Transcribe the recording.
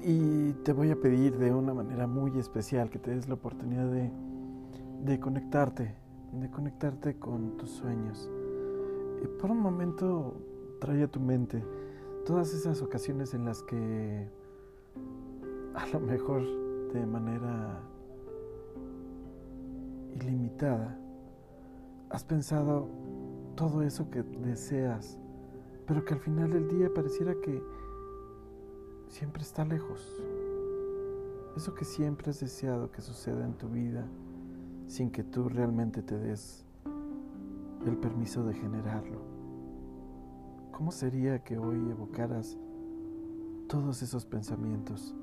te voy a pedir de una manera muy especial que te des la oportunidad de, de conectarte, de conectarte con tus sueños. Y por un momento trae a tu mente todas esas ocasiones en las que a lo mejor de manera ilimitada has pensado todo eso que deseas, pero que al final del día pareciera que siempre está lejos. Eso que siempre has deseado que suceda en tu vida sin que tú realmente te des el permiso de generarlo. ¿Cómo sería que hoy evocaras todos esos pensamientos